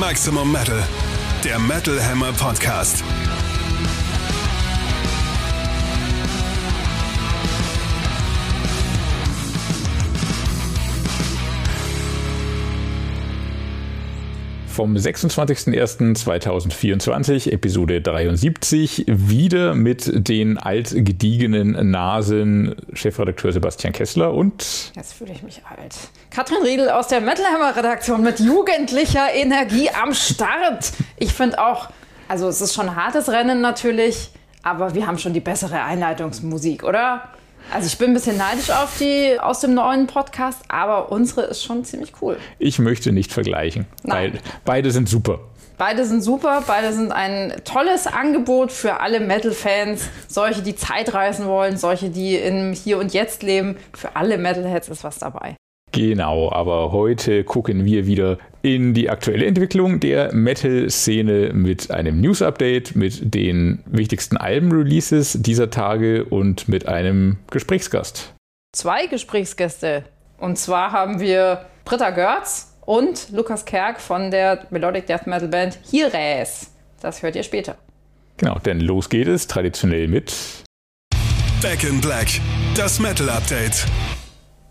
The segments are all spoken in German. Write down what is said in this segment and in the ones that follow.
Maximum Metal, der Metal Hammer Podcast. Vom 26.01.2024, Episode 73, wieder mit den altgediegenen Nasen Chefredakteur Sebastian Kessler und. Jetzt fühle ich mich alt. Katrin Riedel aus der Metalhammer Redaktion mit jugendlicher Energie am Start. Ich finde auch, also es ist schon ein hartes Rennen natürlich, aber wir haben schon die bessere Einleitungsmusik, oder? Also ich bin ein bisschen neidisch auf die aus dem neuen Podcast, aber unsere ist schon ziemlich cool. Ich möchte nicht vergleichen. Nein. Beide, beide sind super. Beide sind super, beide sind ein tolles Angebot für alle Metal-Fans. Solche, die Zeit reisen wollen, solche, die im Hier und Jetzt leben. Für alle Metalheads ist was dabei. Genau, aber heute gucken wir wieder in die aktuelle Entwicklung der Metal-Szene mit einem News-Update, mit den wichtigsten Alben-Releases dieser Tage und mit einem Gesprächsgast. Zwei Gesprächsgäste. Und zwar haben wir Britta Görz und Lukas Kerk von der Melodic Death Metal Band Hires. Das hört ihr später. Genau, denn los geht es traditionell mit Back in Black, das Metal Update.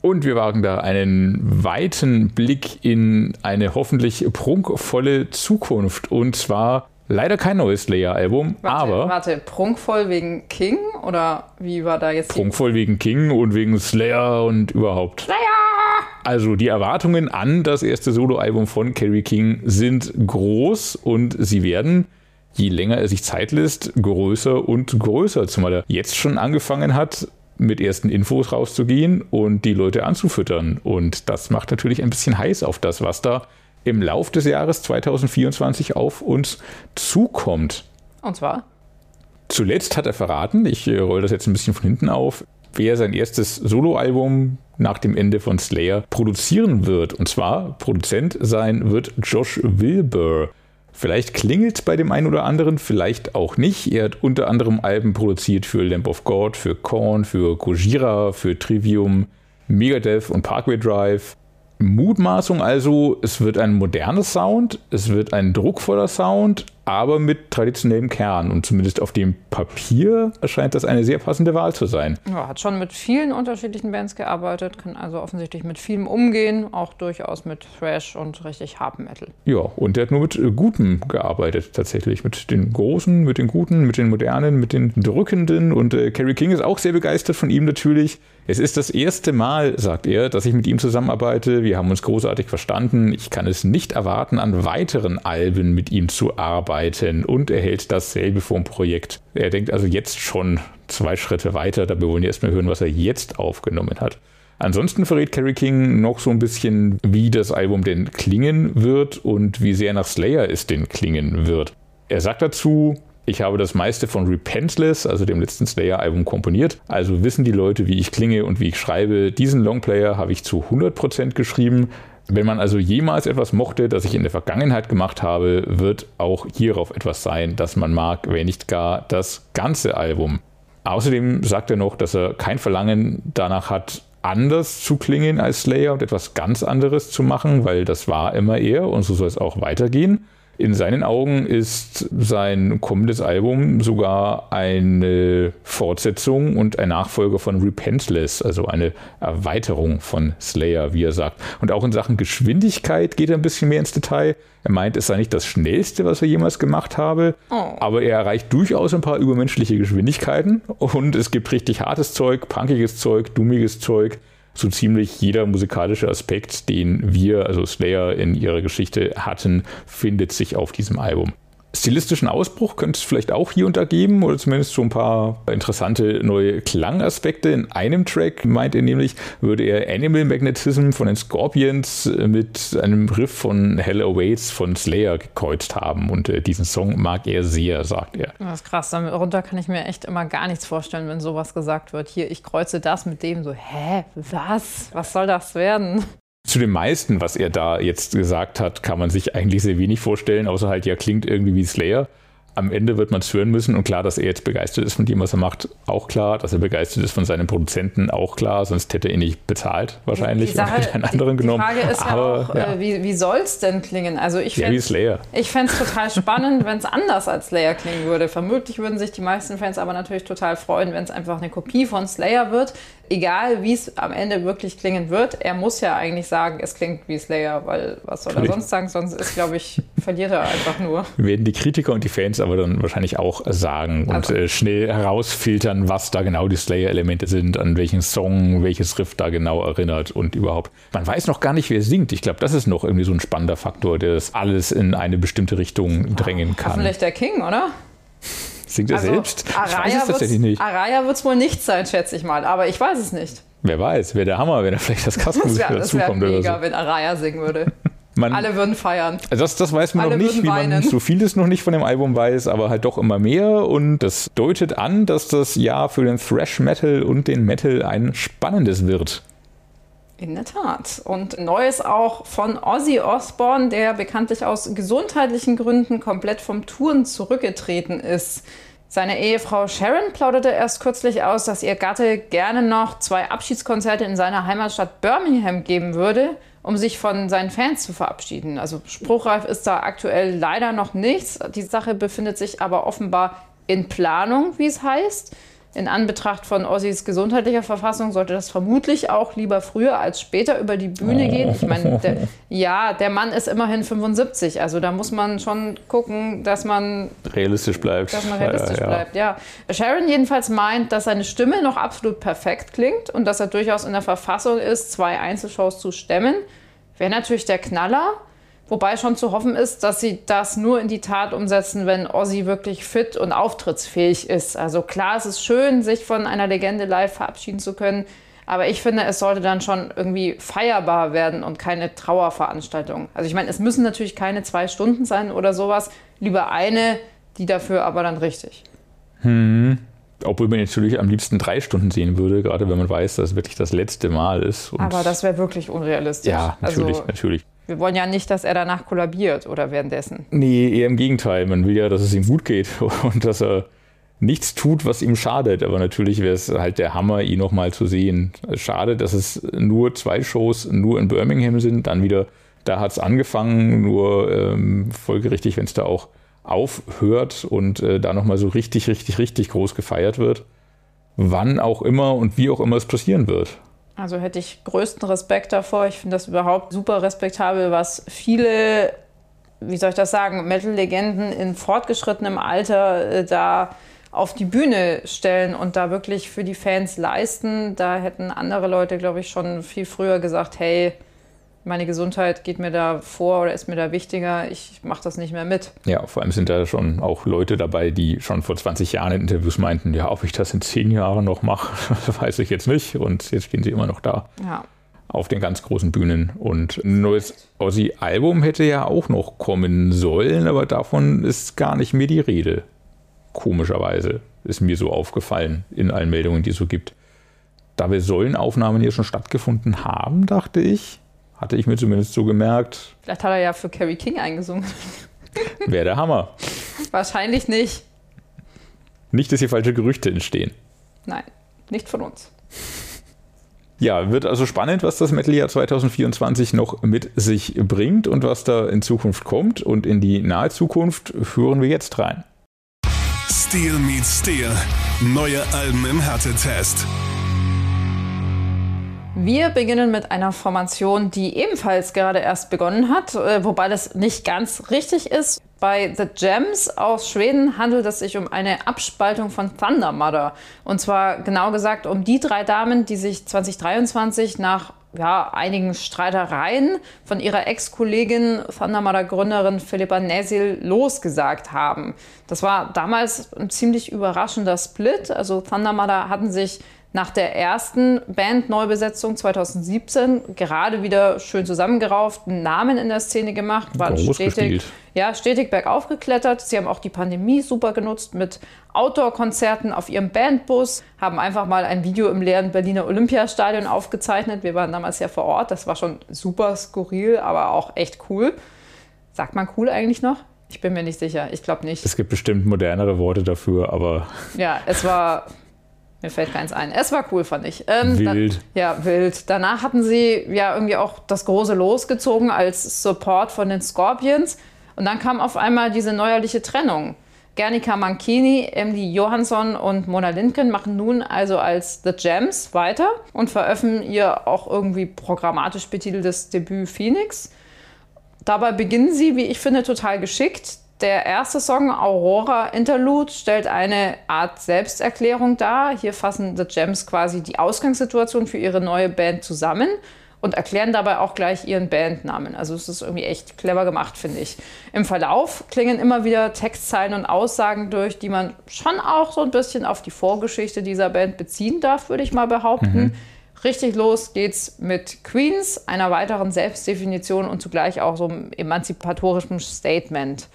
Und wir wagen da einen weiten Blick in eine hoffentlich prunkvolle Zukunft. Und zwar leider kein neues Slayer-Album, aber. Warte, prunkvoll wegen King? Oder wie war da jetzt? Prunkvoll wegen King und wegen Slayer und überhaupt. Slayer! Also die Erwartungen an das erste Soloalbum von Kerry King sind groß und sie werden je länger er sich Zeit lässt, größer und größer. Zumal er jetzt schon angefangen hat, mit ersten Infos rauszugehen und die Leute anzufüttern. Und das macht natürlich ein bisschen heiß auf das, was da im Lauf des Jahres 2024 auf uns zukommt. Und zwar? Zuletzt hat er verraten, ich äh, rolle das jetzt ein bisschen von hinten auf, wer sein erstes Soloalbum nach dem Ende von Slayer produzieren wird. Und zwar Produzent sein wird Josh Wilbur. Vielleicht klingelt bei dem einen oder anderen, vielleicht auch nicht. Er hat unter anderem Alben produziert für Lamp of God, für Korn, für Gojira, für Trivium, Megadeth und Parkway Drive. Mutmaßung also, es wird ein moderner Sound, es wird ein druckvoller Sound, aber mit traditionellem Kern. Und zumindest auf dem Papier erscheint das eine sehr passende Wahl zu sein. Ja, hat schon mit vielen unterschiedlichen Bands gearbeitet, kann also offensichtlich mit vielem umgehen, auch durchaus mit Thrash und richtig Hard Metal. Ja, und er hat nur mit Gutem gearbeitet, tatsächlich. Mit den Großen, mit den Guten, mit den Modernen, mit den Drückenden. Und äh, Kerry King ist auch sehr begeistert von ihm natürlich. Es ist das erste Mal, sagt er, dass ich mit ihm zusammenarbeite. Wir haben uns großartig verstanden. Ich kann es nicht erwarten, an weiteren Alben mit ihm zu arbeiten. Und er hält dasselbe vom Projekt. Er denkt also jetzt schon zwei Schritte weiter. Da wollen wir erstmal hören, was er jetzt aufgenommen hat. Ansonsten verrät Kerry King noch so ein bisschen, wie das Album denn klingen wird und wie sehr nach Slayer es denn klingen wird. Er sagt dazu, ich habe das meiste von Repentless, also dem letzten Slayer-Album, komponiert. Also wissen die Leute, wie ich klinge und wie ich schreibe. Diesen Longplayer habe ich zu 100% geschrieben. Wenn man also jemals etwas mochte, das ich in der Vergangenheit gemacht habe, wird auch hierauf etwas sein, das man mag, wenn nicht gar das ganze Album. Außerdem sagt er noch, dass er kein Verlangen danach hat, anders zu klingen als Slayer und etwas ganz anderes zu machen, weil das war immer er und so soll es auch weitergehen. In seinen Augen ist sein kommendes Album sogar eine Fortsetzung und ein Nachfolger von Repentless, also eine Erweiterung von Slayer, wie er sagt. Und auch in Sachen Geschwindigkeit geht er ein bisschen mehr ins Detail. Er meint, es sei nicht das Schnellste, was er jemals gemacht habe, oh. aber er erreicht durchaus ein paar übermenschliche Geschwindigkeiten und es gibt richtig hartes Zeug, punkiges Zeug, dummiges Zeug so ziemlich jeder musikalische Aspekt, den wir, also Slayer in ihrer Geschichte hatten, findet sich auf diesem Album stilistischen Ausbruch könnte es vielleicht auch hier und da geben oder zumindest so ein paar interessante neue Klangaspekte. In einem Track meint er nämlich, würde er Animal Magnetism von den Scorpions mit einem Riff von Hell Awaits von Slayer gekreuzt haben und äh, diesen Song mag er sehr, sagt er. Das ist krass, darunter kann ich mir echt immer gar nichts vorstellen, wenn sowas gesagt wird. Hier, ich kreuze das mit dem so, hä, was? Was soll das werden? Zu dem meisten, was er da jetzt gesagt hat, kann man sich eigentlich sehr wenig vorstellen, außer halt, ja, klingt irgendwie wie Slayer. am Ende wird man es hören müssen. Und klar, dass er jetzt begeistert ist von dem, was er macht, auch klar. Dass er begeistert ist von seinen Produzenten, auch klar. Sonst hätte er ihn nicht bezahlt, wahrscheinlich. Die, Sache, und hätte einen anderen die, genommen. Die Frage ist Aber, ja auch, ja. Äh, wie, wie soll es denn klingen? Also ich Ja, wie Slayer. Ich fände es total spannend, wenn es anders als Slayer klingen würde. Vermutlich würden sich die meisten Fans aber natürlich total freuen, wenn es einfach eine Kopie von Slayer wird. Egal, wie es am Ende wirklich klingen wird. Er muss ja eigentlich sagen, es klingt wie Slayer, weil was soll er sonst sagen? Sonst ist, glaube ich, verliert er einfach nur. werden die Kritiker und die Fans aber dann wahrscheinlich auch sagen und Also- äh, schnell herausfiltern, was da genau die Slayer-Elemente sind, an welchen Song, welches Riff da genau erinnert und überhaupt. Man weiß noch gar nicht, wer singt. Ich glaube, das ist noch irgendwie so ein spannender Faktor, der das alles in eine bestimmte Richtung drängen kann. Hoffentlich der King, oder? Singt er selbst? Ich weiß Araya es tatsächlich nicht. wird es wohl nicht sein, schätze ich mal. Aber ich weiß es nicht. Wer weiß, wäre der Hammer, wenn er vielleicht das Das Kassenmusik wäre wär dazukommt oder mega, so. wenn Araya singen würde. Man, Alle würden feiern. Also Das, das weiß man Alle noch nicht, wie man weinen. so vieles noch nicht von dem Album weiß, aber halt doch immer mehr. Und das deutet an, dass das Jahr für den Thrash Metal und den Metal ein spannendes wird. In der Tat. Und Neues auch von Ozzy Osbourne, der bekanntlich aus gesundheitlichen Gründen komplett vom Touren zurückgetreten ist. Seine Ehefrau Sharon plauderte erst kürzlich aus, dass ihr Gatte gerne noch zwei Abschiedskonzerte in seiner Heimatstadt Birmingham geben würde, um sich von seinen Fans zu verabschieden. Also spruchreif ist da aktuell leider noch nichts. Die Sache befindet sich aber offenbar in Planung, wie es heißt. In Anbetracht von Ozzys gesundheitlicher Verfassung sollte das vermutlich auch lieber früher als später über die Bühne gehen. Ich meine, der, ja, der Mann ist immerhin 75, also da muss man schon gucken, dass man, Realistisch bleibt. dass man realistisch Ja, ja. bleibt. Ja. Sharon jedenfalls meint, dass seine Stimme noch absolut perfekt klingt und dass er durchaus in der Verfassung ist, zwei Einzelshows zu stemmen. Wäre natürlich der Knaller. Wobei schon zu hoffen ist, dass sie das nur in die Tat umsetzen, wenn Ozzy wirklich fit und auftrittsfähig ist. Also klar, es ist schön, sich von einer Legende live verabschieden zu können. Aber ich finde, es sollte dann schon irgendwie feierbar werden und keine Trauerveranstaltung. Also ich meine, es müssen natürlich keine zwei Stunden sein oder sowas. Lieber eine, die dafür aber dann richtig. Obwohl man natürlich am liebsten drei Stunden sehen würde, gerade wenn man weiß, dass es wirklich das letzte Mal ist. Aber das wäre wirklich unrealistisch. ja, natürlich, Also, natürlich. Wir wollen ja nicht, dass er danach kollabiert oder währenddessen. Nee, eher im Gegenteil. Man will ja, dass es ihm gut geht und dass er nichts tut, was ihm schadet. Aber natürlich wäre es halt der Hammer, ihn nochmal zu sehen. Schade, dass es nur zwei Shows nur in Birmingham sind. Dann wieder, da hat es angefangen, nur ähm, folgerichtig, wenn es da auch aufhört und äh, da nochmal so richtig, richtig, richtig groß gefeiert wird. Wann auch immer und wie auch immer es passieren wird. Also hätte ich größten Respekt davor. Ich finde das überhaupt super respektabel, was viele, wie soll ich das sagen, Metal-Legenden in fortgeschrittenem Alter äh, da auf die Bühne stellen und da wirklich für die Fans leisten. Da hätten andere Leute, glaube ich, schon viel früher gesagt, hey, meine Gesundheit geht mir da vor oder ist mir da wichtiger, ich mache das nicht mehr mit. Ja, vor allem sind da schon auch Leute dabei, die schon vor 20 Jahren in Interviews meinten, ja, ob ich das in 10 Jahren noch mache, weiß ich jetzt nicht. Und jetzt stehen sie immer noch da Ja. auf den ganz großen Bühnen. Und ein neues Ozzy-Album hätte ja auch noch kommen sollen, aber davon ist gar nicht mehr die Rede. Komischerweise ist mir so aufgefallen in allen Meldungen, die es so gibt. Dabei sollen Aufnahmen ja schon stattgefunden haben, dachte ich. Hatte ich mir zumindest so gemerkt. Vielleicht hat er ja für Carrie King eingesungen. Wäre der Hammer. Wahrscheinlich nicht. Nicht, dass hier falsche Gerüchte entstehen. Nein, nicht von uns. Ja, wird also spannend, was das Metal Jahr 2024 noch mit sich bringt und was da in Zukunft kommt. Und in die nahe Zukunft hören wir jetzt rein. Steel meets Steel. Neue Alben im Härtetest. Wir beginnen mit einer Formation, die ebenfalls gerade erst begonnen hat, äh, wobei das nicht ganz richtig ist. Bei The Gems aus Schweden handelt es sich um eine Abspaltung von Thunder Mother. Und zwar genau gesagt um die drei Damen, die sich 2023 nach ja, einigen Streitereien von ihrer Ex-Kollegin Thunder Mother Gründerin Philippa Nesil losgesagt haben. Das war damals ein ziemlich überraschender Split. Also Thunder Mother hatten sich nach der ersten Band-Neubesetzung 2017 gerade wieder schön zusammengerauft, einen Namen in der Szene gemacht, waren Groß stetig, gespielt. ja, stetig bergauf geklettert. Sie haben auch die Pandemie super genutzt mit Outdoor-Konzerten auf ihrem Bandbus, haben einfach mal ein Video im leeren Berliner Olympiastadion aufgezeichnet. Wir waren damals ja vor Ort, das war schon super skurril, aber auch echt cool. Sagt man cool eigentlich noch? Ich bin mir nicht sicher. Ich glaube nicht. Es gibt bestimmt modernere Worte dafür, aber. Ja, es war. Mir fällt keins ein. Es war cool, fand ich. Ähm, wild. Dann, ja, wild. Danach hatten sie ja irgendwie auch das große losgezogen als Support von den Scorpions. Und dann kam auf einmal diese neuerliche Trennung. Gernika Mankini, Emily Johansson und Mona Lindgren machen nun also als The Gems weiter und veröffentlichen ihr auch irgendwie programmatisch betiteltes Debüt Phoenix. Dabei beginnen sie, wie ich finde, total geschickt. Der erste Song, Aurora Interlude, stellt eine Art Selbsterklärung dar. Hier fassen The Gems quasi die Ausgangssituation für ihre neue Band zusammen und erklären dabei auch gleich ihren Bandnamen. Also es ist irgendwie echt clever gemacht, finde ich. Im Verlauf klingen immer wieder Textzeilen und Aussagen durch, die man schon auch so ein bisschen auf die Vorgeschichte dieser Band beziehen darf, würde ich mal behaupten. Mhm. Richtig los geht's mit Queens, einer weiteren Selbstdefinition und zugleich auch so einem emanzipatorischen Statement.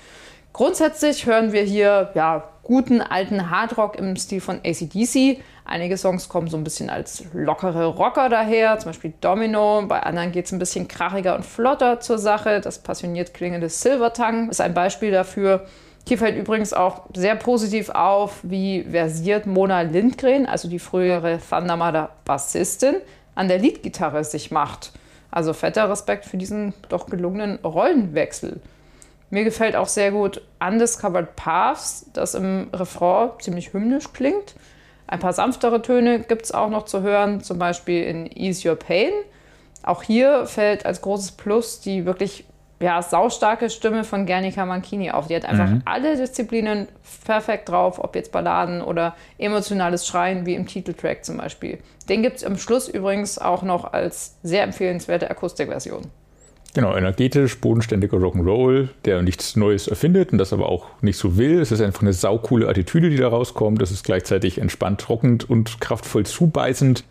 Grundsätzlich hören wir hier ja, guten alten Hardrock im Stil von ACDC. Einige Songs kommen so ein bisschen als lockere Rocker daher, zum Beispiel Domino. Bei anderen geht es ein bisschen krachiger und flotter zur Sache. Das passioniert klingende Silvertongue ist ein Beispiel dafür. Hier fällt übrigens auch sehr positiv auf, wie versiert Mona Lindgren, also die frühere Thundermother Bassistin, an der Leadgitarre sich macht. Also fetter Respekt für diesen doch gelungenen Rollenwechsel. Mir gefällt auch sehr gut Undiscovered Paths, das im Refrain ziemlich hymnisch klingt. Ein paar sanftere Töne gibt es auch noch zu hören, zum Beispiel in Ease Your Pain. Auch hier fällt als großes Plus die wirklich ja, saustarke Stimme von Gernika Mankini auf. Die hat einfach mhm. alle Disziplinen perfekt drauf, ob jetzt Balladen oder emotionales Schreien, wie im Titeltrack zum Beispiel. Den gibt es am Schluss übrigens auch noch als sehr empfehlenswerte Akustikversion. Genau, energetisch, bodenständiger Rock'n'Roll, der nichts Neues erfindet und das aber auch nicht so will. Es ist einfach eine saukoole Attitüde, die da rauskommt. Das ist gleichzeitig entspannt, trockend und kraftvoll zubeißend.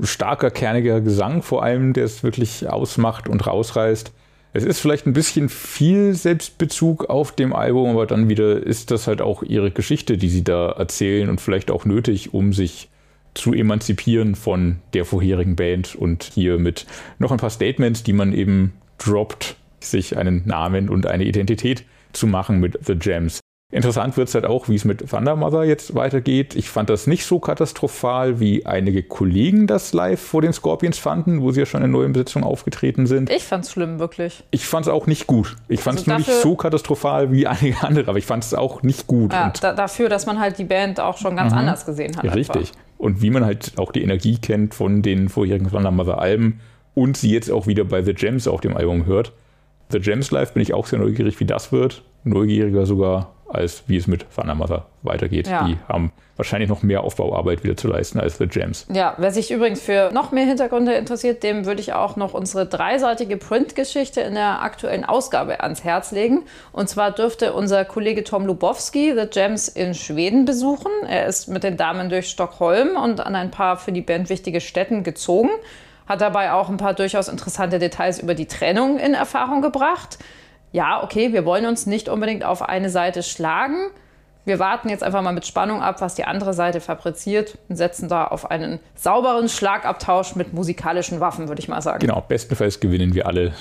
Starker, kerniger Gesang vor allem, der es wirklich ausmacht und rausreißt. Es ist vielleicht ein bisschen viel Selbstbezug auf dem Album, aber dann wieder ist das halt auch ihre Geschichte, die sie da erzählen und vielleicht auch nötig, um sich zu emanzipieren von der vorherigen Band und hier mit noch ein paar Statements, die man eben droppt, sich einen Namen und eine Identität zu machen mit The Gems. Interessant wird es halt auch, wie es mit Thunder Mother jetzt weitergeht. Ich fand das nicht so katastrophal, wie einige Kollegen das live vor den Scorpions fanden, wo sie ja schon in neuen Besetzungen aufgetreten sind. Ich fand es schlimm, wirklich. Ich fand es auch nicht gut. Ich fand es also nur nicht so katastrophal wie einige andere, aber ich fand es auch nicht gut. Ja, da, dafür, dass man halt die Band auch schon ganz mhm. anders gesehen hat. Ja, richtig. Und wie man halt auch die Energie kennt von den vorherigen Thunder Mother Alben und sie jetzt auch wieder bei The Gems auf dem Album hört. The Gems Live bin ich auch sehr neugierig, wie das wird. Neugieriger sogar, als wie es mit Thunder Mother weitergeht. Ja. Die haben wahrscheinlich noch mehr Aufbauarbeit wieder zu leisten als The Gems. Ja, wer sich übrigens für noch mehr Hintergründe interessiert, dem würde ich auch noch unsere dreiseitige Printgeschichte in der aktuellen Ausgabe ans Herz legen. Und zwar dürfte unser Kollege Tom Lubowski The Gems in Schweden besuchen. Er ist mit den Damen durch Stockholm und an ein paar für die Band wichtige Städten gezogen hat dabei auch ein paar durchaus interessante Details über die Trennung in Erfahrung gebracht. Ja, okay, wir wollen uns nicht unbedingt auf eine Seite schlagen. Wir warten jetzt einfach mal mit Spannung ab, was die andere Seite fabriziert und setzen da auf einen sauberen Schlagabtausch mit musikalischen Waffen, würde ich mal sagen. Genau, bestenfalls gewinnen wir alle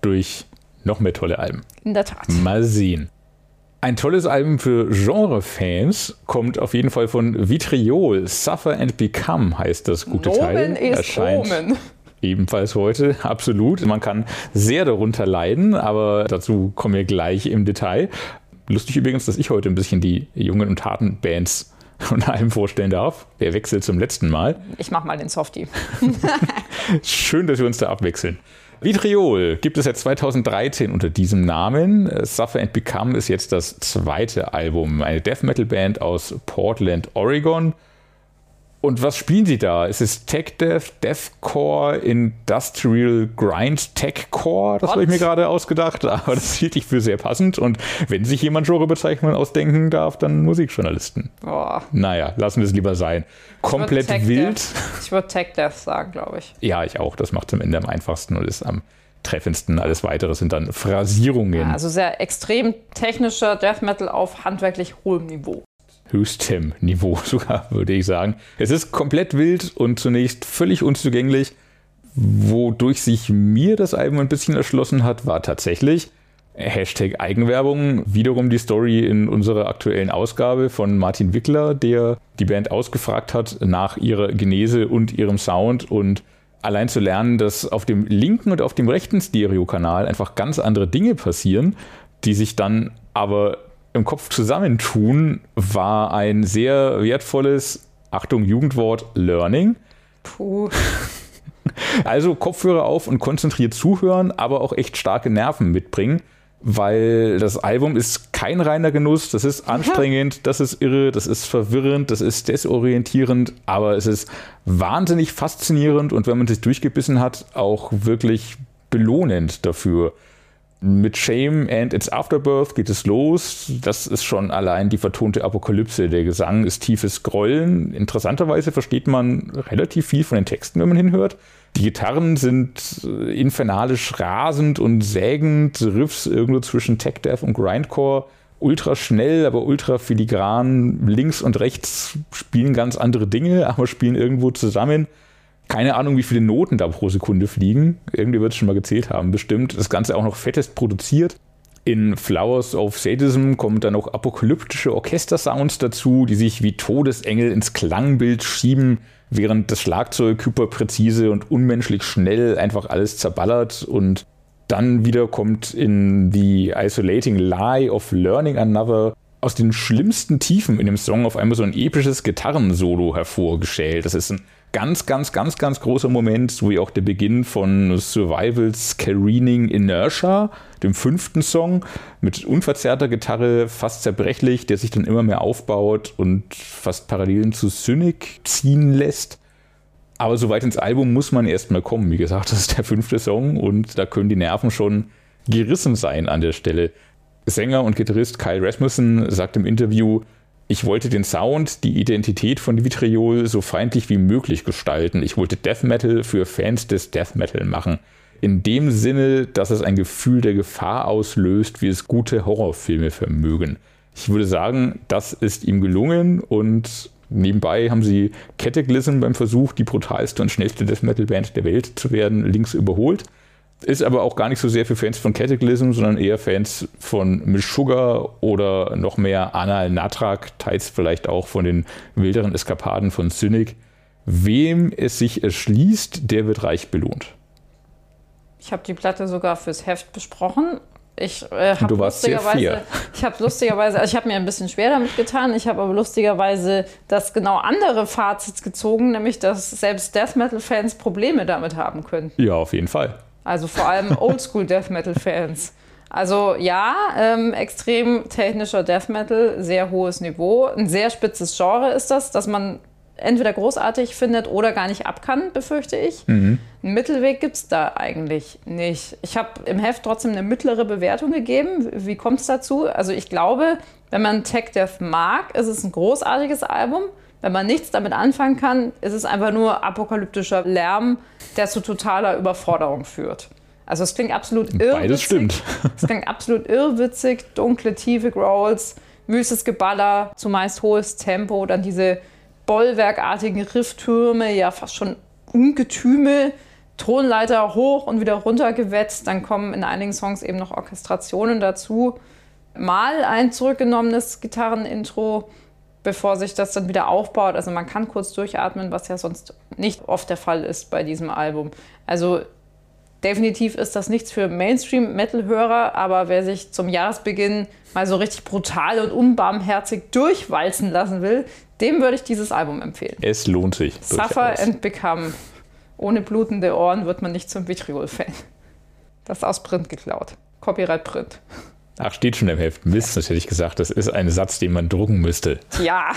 durch noch mehr tolle Alben. In der Tat. Mal sehen. Ein tolles Album für Genre-Fans kommt auf jeden Fall von Vitriol. Suffer and Become heißt das gute Nomen Teil. Ist Erscheint Omen. ebenfalls heute, absolut. Man kann sehr darunter leiden, aber dazu kommen wir gleich im Detail. Lustig übrigens, dass ich heute ein bisschen die jungen und harten Bands und allem vorstellen darf. Wer wechselt zum letzten Mal? Ich mach mal den Softie. Schön, dass wir uns da abwechseln. Vitriol gibt es seit 2013 unter diesem Namen. Suffer and Become ist jetzt das zweite Album. Eine Death Metal Band aus Portland, Oregon. Und was spielen sie da? Es ist Tech Death, Deathcore, Industrial Grind Techcore. Das habe ich mir gerade ausgedacht, aber das hielt ich für sehr passend. Und wenn sich jemand Genrebezeichnungen ausdenken darf, dann Musikjournalisten. Oh. Naja, lassen wir es lieber sein. Komplett ich wild. Death. Ich würde Tech Death sagen, glaube ich. Ja, ich auch. Das macht zum Ende am einfachsten und ist am treffendsten. Alles weitere sind dann Phrasierungen. Ja, also sehr extrem technischer Death Metal auf handwerklich hohem Niveau höchstem Niveau sogar, würde ich sagen. Es ist komplett wild und zunächst völlig unzugänglich. Wodurch sich mir das Album ein bisschen erschlossen hat, war tatsächlich, Hashtag Eigenwerbung. Wiederum die Story in unserer aktuellen Ausgabe von Martin Wickler, der die Band ausgefragt hat nach ihrer Genese und ihrem Sound und allein zu lernen, dass auf dem linken und auf dem rechten Stereokanal einfach ganz andere Dinge passieren, die sich dann aber im Kopf zusammentun, war ein sehr wertvolles, Achtung, Jugendwort, Learning. Puh. Also Kopfhörer auf und konzentriert zuhören, aber auch echt starke Nerven mitbringen weil das Album ist kein reiner Genuss, das ist anstrengend, das ist irre, das ist verwirrend, das ist desorientierend, aber es ist wahnsinnig faszinierend und wenn man sich durchgebissen hat, auch wirklich belohnend dafür. Mit Shame and its Afterbirth geht es los. Das ist schon allein die vertonte Apokalypse. Der Gesang ist tiefes Grollen. Interessanterweise versteht man relativ viel von den Texten, wenn man hinhört. Die Gitarren sind äh, infernalisch rasend und sägend, Riffs irgendwo zwischen Tech Death und Grindcore. Ultra schnell, aber ultra filigran. Links und rechts spielen ganz andere Dinge, aber spielen irgendwo zusammen. Keine Ahnung, wie viele Noten da pro Sekunde fliegen. Irgendwie wird es schon mal gezählt haben, bestimmt. Das Ganze auch noch fettest produziert. In Flowers of Sadism kommen dann noch apokalyptische Orchestersounds dazu, die sich wie Todesengel ins Klangbild schieben während das Schlagzeug hyperpräzise und unmenschlich schnell einfach alles zerballert und dann wieder kommt in The Isolating Lie of Learning Another aus den schlimmsten Tiefen in dem Song auf einmal so ein episches Gitarrensolo hervorgeschält. Das ist ein ganz, ganz, ganz, ganz großer Moment, so wie auch der Beginn von Survivals Careening Inertia, dem fünften Song, mit unverzerrter Gitarre, fast zerbrechlich, der sich dann immer mehr aufbaut und fast Parallelen zu Cynic ziehen lässt. Aber so weit ins Album muss man erstmal kommen. Wie gesagt, das ist der fünfte Song und da können die Nerven schon gerissen sein an der Stelle. Sänger und Gitarrist Kyle Rasmussen sagt im Interview, ich wollte den Sound, die Identität von Vitriol so feindlich wie möglich gestalten. Ich wollte Death Metal für Fans des Death Metal machen. In dem Sinne, dass es ein Gefühl der Gefahr auslöst, wie es gute Horrorfilme vermögen. Ich würde sagen, das ist ihm gelungen und nebenbei haben sie Cataclysm beim Versuch, die brutalste und schnellste Death Metal Band der Welt zu werden, links überholt. Ist aber auch gar nicht so sehr für Fans von Cataclysm, sondern eher Fans von Miss Sugar oder noch mehr Anal Natrak, teils vielleicht auch von den wilderen Eskapaden von Cynic. Wem es sich erschließt, der wird reich belohnt. Ich habe die Platte sogar fürs Heft besprochen. Ich äh, habe lustigerweise, ich habe lustigerweise, also ich habe mir ein bisschen schwer damit getan. Ich habe aber lustigerweise das genau andere Fazit gezogen, nämlich dass selbst Death Metal Fans Probleme damit haben können. Ja, auf jeden Fall. Also vor allem Oldschool Death Metal Fans. Also ja, ähm, extrem technischer Death Metal, sehr hohes Niveau, ein sehr spitzes Genre ist das, dass man entweder großartig findet oder gar nicht ab kann, befürchte ich. Mhm. Einen Mittelweg gibt es da eigentlich nicht. Ich habe im Heft trotzdem eine mittlere Bewertung gegeben. Wie kommt es dazu? Also ich glaube, wenn man Tech Death mag, ist es ein großartiges Album. Wenn man nichts damit anfangen kann, ist es einfach nur apokalyptischer Lärm, der zu totaler Überforderung führt. Also es klingt absolut irrwitzig. Beides stimmt. es klingt absolut irrwitzig, dunkle, tiefe Growls, wüstes Geballer, zumeist hohes Tempo, dann diese bollwerkartigen Rifftürme, ja fast schon Ungetüme, Tonleiter hoch und wieder runter gewetzt. Dann kommen in einigen Songs eben noch Orchestrationen dazu. Mal ein zurückgenommenes Gitarrenintro bevor sich das dann wieder aufbaut. Also man kann kurz durchatmen, was ja sonst nicht oft der Fall ist bei diesem Album. Also definitiv ist das nichts für Mainstream-Metal-Hörer, aber wer sich zum Jahresbeginn mal so richtig brutal und unbarmherzig durchwalzen lassen will, dem würde ich dieses Album empfehlen. Es lohnt sich. Suffer durchaus. and Become. Ohne blutende Ohren wird man nicht zum Vitriol-Fan. Das ist aus Print geklaut. Copyright Print. Ach, steht schon im Heft. Mist, das hätte ich gesagt. Das ist ein Satz, den man drucken müsste. Ja.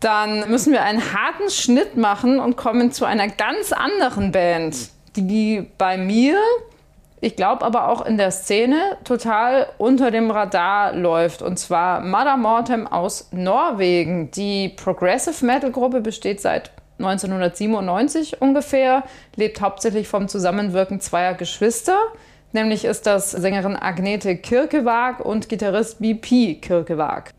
Dann müssen wir einen harten Schnitt machen und kommen zu einer ganz anderen Band, die bei mir, ich glaube aber auch in der Szene, total unter dem Radar läuft. Und zwar Mother Mortem aus Norwegen. Die Progressive Metal Gruppe besteht seit 1997 ungefähr, lebt hauptsächlich vom Zusammenwirken zweier Geschwister. Nämlich ist das Sängerin Agnete Kirkewag und Gitarrist BP Kirkewag.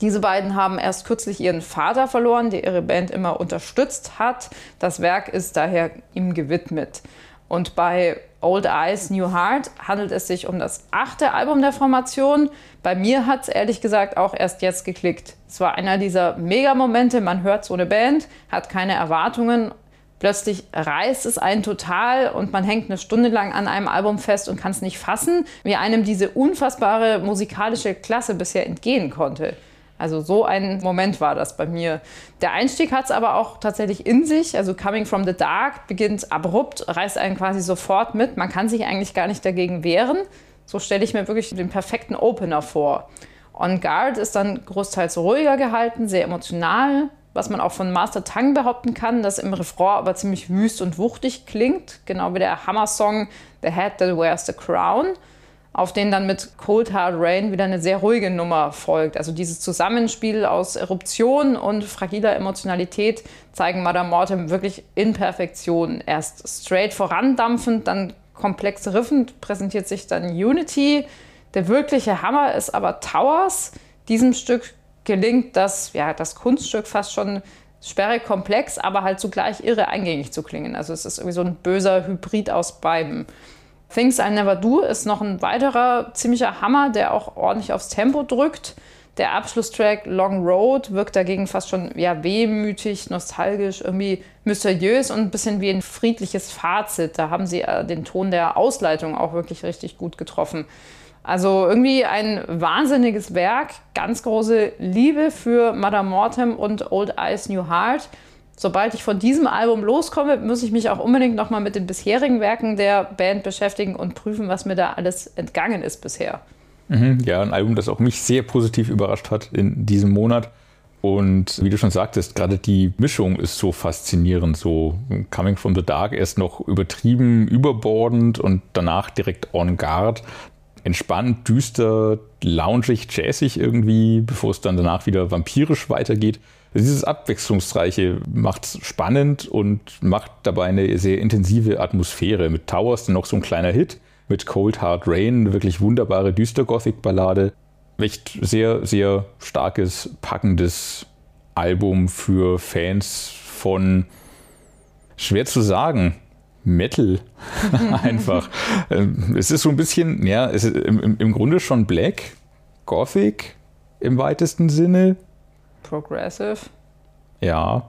Diese beiden haben erst kürzlich ihren Vater verloren, der ihre Band immer unterstützt hat. Das Werk ist daher ihm gewidmet. Und bei Old Eyes, New Heart handelt es sich um das achte Album der Formation. Bei mir hat es ehrlich gesagt auch erst jetzt geklickt. Es war einer dieser Mega-Momente, man hört so eine Band, hat keine Erwartungen. Plötzlich reißt es einen total und man hängt eine Stunde lang an einem Album fest und kann es nicht fassen, wie einem diese unfassbare musikalische Klasse bisher entgehen konnte. Also so ein Moment war das bei mir. Der Einstieg hat es aber auch tatsächlich in sich. Also Coming from the Dark beginnt abrupt, reißt einen quasi sofort mit. Man kann sich eigentlich gar nicht dagegen wehren. So stelle ich mir wirklich den perfekten Opener vor. On Guard ist dann großteils ruhiger gehalten, sehr emotional, was man auch von Master Tang behaupten kann, das im Refrain aber ziemlich wüst und wuchtig klingt, genau wie der Hammer-Song The Head That Wears the Crown auf den dann mit Cold Hard Rain wieder eine sehr ruhige Nummer folgt. Also dieses Zusammenspiel aus Eruption und fragiler Emotionalität zeigen Madame Mortem wirklich in Perfektion. Erst straight vorandampfend, dann komplex riffend präsentiert sich dann Unity. Der wirkliche Hammer ist aber Towers. Diesem Stück gelingt das, ja, das Kunststück fast schon sperrig komplex, aber halt zugleich irre eingängig zu klingen. Also es ist irgendwie so ein böser Hybrid aus beiden. Things I Never Do ist noch ein weiterer ziemlicher Hammer, der auch ordentlich aufs Tempo drückt. Der Abschlusstrack Long Road wirkt dagegen fast schon ja, wehmütig, nostalgisch, irgendwie mysteriös und ein bisschen wie ein friedliches Fazit. Da haben sie äh, den Ton der Ausleitung auch wirklich richtig gut getroffen. Also irgendwie ein wahnsinniges Werk, ganz große Liebe für Madame Mortem und Old Eyes New Heart sobald ich von diesem Album loskomme, muss ich mich auch unbedingt nochmal mit den bisherigen Werken der Band beschäftigen und prüfen, was mir da alles entgangen ist bisher. Mhm, ja, ein Album, das auch mich sehr positiv überrascht hat in diesem Monat. Und wie du schon sagtest, gerade die Mischung ist so faszinierend. So Coming from the Dark erst noch übertrieben, überbordend und danach direkt on guard. Entspannt, düster, loungig, jazzig irgendwie, bevor es dann danach wieder vampirisch weitergeht. Dieses Abwechslungsreiche macht es spannend und macht dabei eine sehr intensive Atmosphäre. Mit Towers dann noch so ein kleiner Hit, mit Cold Hard Rain eine wirklich wunderbare Düster-Gothic-Ballade. Echt sehr, sehr starkes, packendes Album für Fans von, schwer zu sagen, Metal einfach. Ähm, es ist so ein bisschen, ja, es ist im, im Grunde schon Black, Gothic im weitesten Sinne, Progressive. Ja.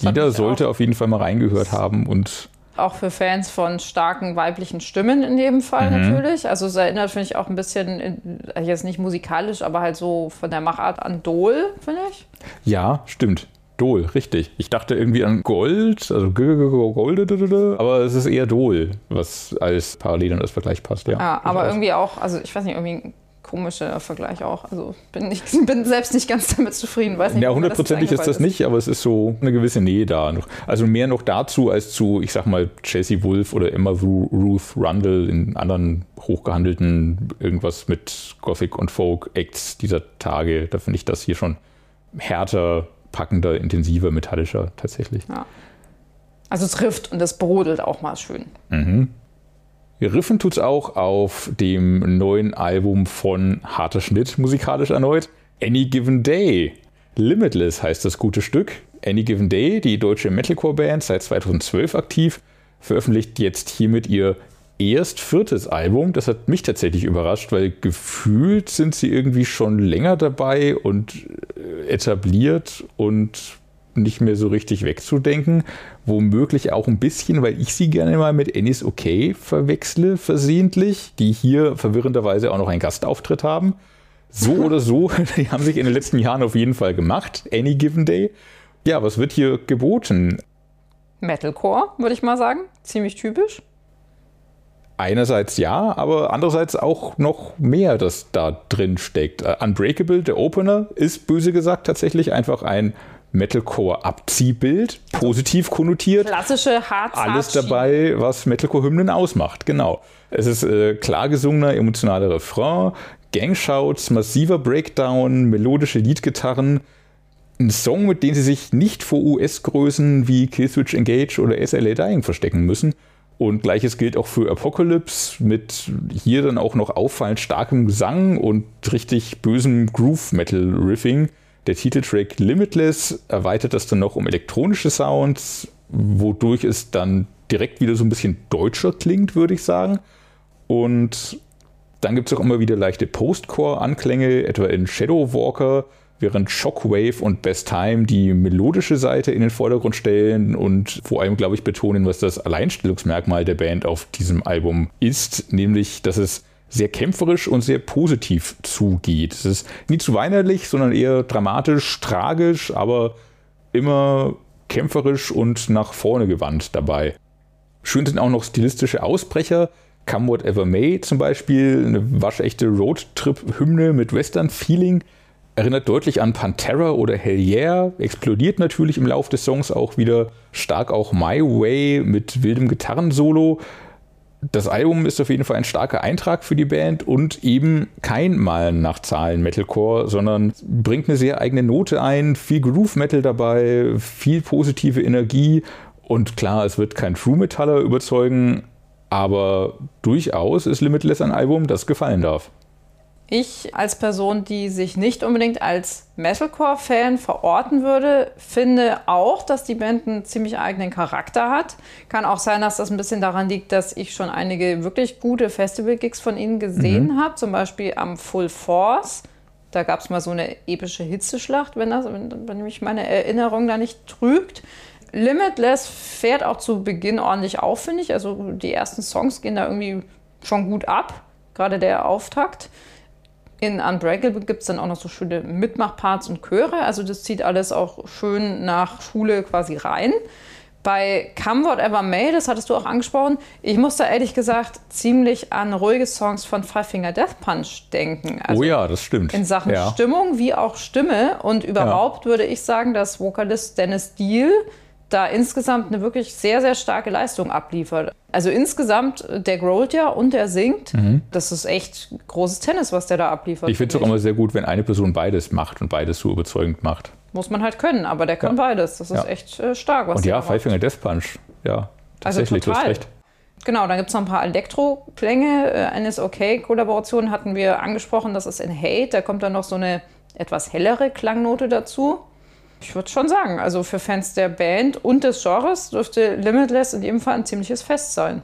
Jeder sollte auf jeden Fall mal reingehört haben und auch für Fans von starken weiblichen Stimmen in dem Fall mhm. natürlich. Also es erinnert, finde ich, auch ein bisschen, jetzt nicht musikalisch, aber halt so von der Machart an Dol, finde ich. Ja, stimmt. Dol, richtig. Ich dachte irgendwie an Gold, also Gold, aber es ist eher Dol, was als Parallel und als Vergleich passt, ja. Ja, aber irgendwie auch, also ich weiß nicht, irgendwie komischer Vergleich auch. Also bin, ich bin selbst nicht ganz damit zufrieden. Weiß nicht, ja, hundertprozentig ist das nicht, aber es ist so eine gewisse Nähe da. Also mehr noch dazu als zu, ich sag mal, Jesse Wolf oder Emma Ruth Rundle in anderen hochgehandelten irgendwas mit Gothic und Folk Acts dieser Tage. Da finde ich das hier schon härter, packender, intensiver, metallischer tatsächlich. Ja. Also es trifft und es brodelt auch mal schön. Mhm. Riffen tut es auch auf dem neuen Album von Harter Schnitt musikalisch erneut. Any Given Day. Limitless heißt das gute Stück. Any Given Day, die deutsche Metalcore-Band, seit 2012 aktiv, veröffentlicht jetzt hiermit ihr erst viertes Album. Das hat mich tatsächlich überrascht, weil gefühlt sind sie irgendwie schon länger dabei und äh, etabliert und nicht mehr so richtig wegzudenken. Womöglich auch ein bisschen, weil ich sie gerne mal mit Ennis Okay verwechsle, versehentlich, die hier verwirrenderweise auch noch einen Gastauftritt haben. So oder so, die haben sich in den letzten Jahren auf jeden Fall gemacht. Any Given Day. Ja, was wird hier geboten? Metalcore, würde ich mal sagen. Ziemlich typisch. Einerseits ja, aber andererseits auch noch mehr, das da drin steckt. Uh, Unbreakable, der Opener, ist böse gesagt tatsächlich einfach ein Metalcore-Abziehbild, positiv konnotiert. Klassische Hard Alles dabei, was Metalcore-Hymnen ausmacht, genau. Es ist äh, klar gesungener, emotionaler Refrain, Gangshouts, massiver Breakdown, melodische Leadgitarren. Ein Song, mit dem sie sich nicht vor US-Größen wie Killswitch Engage oder SLA Dying verstecken müssen. Und gleiches gilt auch für Apocalypse mit hier dann auch noch auffallend starkem Gesang und richtig bösem Groove-Metal-Riffing. Der Titeltrack Limitless erweitert das dann noch um elektronische Sounds, wodurch es dann direkt wieder so ein bisschen deutscher klingt, würde ich sagen. Und dann gibt es auch immer wieder leichte Postcore-Anklänge, etwa in Shadow Walker, während Shockwave und Best Time die melodische Seite in den Vordergrund stellen und vor allem, glaube ich, betonen, was das Alleinstellungsmerkmal der Band auf diesem Album ist, nämlich, dass es sehr kämpferisch und sehr positiv zugeht. Es ist nie zu weinerlich, sondern eher dramatisch, tragisch, aber immer kämpferisch und nach vorne gewandt dabei. Schön sind auch noch stilistische Ausbrecher. Come Whatever May zum Beispiel, eine waschechte Roadtrip-Hymne mit Western-Feeling. Erinnert deutlich an Pantera oder Hell Yeah, explodiert natürlich im Lauf des Songs auch wieder stark auch My Way mit wildem Gitarrensolo. Das Album ist auf jeden Fall ein starker Eintrag für die Band und eben kein Malen nach Zahlen Metalcore, sondern bringt eine sehr eigene Note ein, viel Groove Metal dabei, viel positive Energie und klar, es wird kein True Metaller überzeugen, aber durchaus ist Limitless ein Album, das gefallen darf. Ich als Person, die sich nicht unbedingt als Metalcore-Fan verorten würde, finde auch, dass die Band einen ziemlich eigenen Charakter hat. Kann auch sein, dass das ein bisschen daran liegt, dass ich schon einige wirklich gute Festival-Gigs von ihnen gesehen mhm. habe, zum Beispiel am Full Force. Da gab es mal so eine epische Hitzeschlacht, wenn, das, wenn mich meine Erinnerung da nicht trügt. Limitless fährt auch zu Beginn ordentlich auf, finde ich. Also die ersten Songs gehen da irgendwie schon gut ab, gerade der Auftakt. In Unbreakable gibt es dann auch noch so schöne Mitmachparts und Chöre. Also das zieht alles auch schön nach Schule quasi rein. Bei Come Whatever May, das hattest du auch angesprochen, ich musste ehrlich gesagt ziemlich an ruhige Songs von Five Finger Death Punch denken. Also oh ja, das stimmt. In Sachen ja. Stimmung wie auch Stimme. Und überhaupt ja. würde ich sagen, dass Vokalist Dennis Deal da insgesamt eine wirklich sehr, sehr starke Leistung abliefert. Also insgesamt, der growlt ja und der singt. Mhm. Das ist echt großes Tennis, was der da abliefert. Ich finde es auch immer sehr gut, wenn eine Person beides macht und beides so überzeugend macht. Muss man halt können, aber der kann ja. beides. Das ist ja. echt äh, stark. Was und ja, Five Finger Death Punch. Ja, also tatsächlich, also total. du hast recht. Genau, dann gibt es noch ein paar Elektro-Klänge. Äh, eine ist okay. Kollaboration hatten wir angesprochen, das ist in Hate. Da kommt dann noch so eine etwas hellere Klangnote dazu. Ich würde schon sagen, also für Fans der Band und des Genres dürfte Limitless in jedem Fall ein ziemliches Fest sein.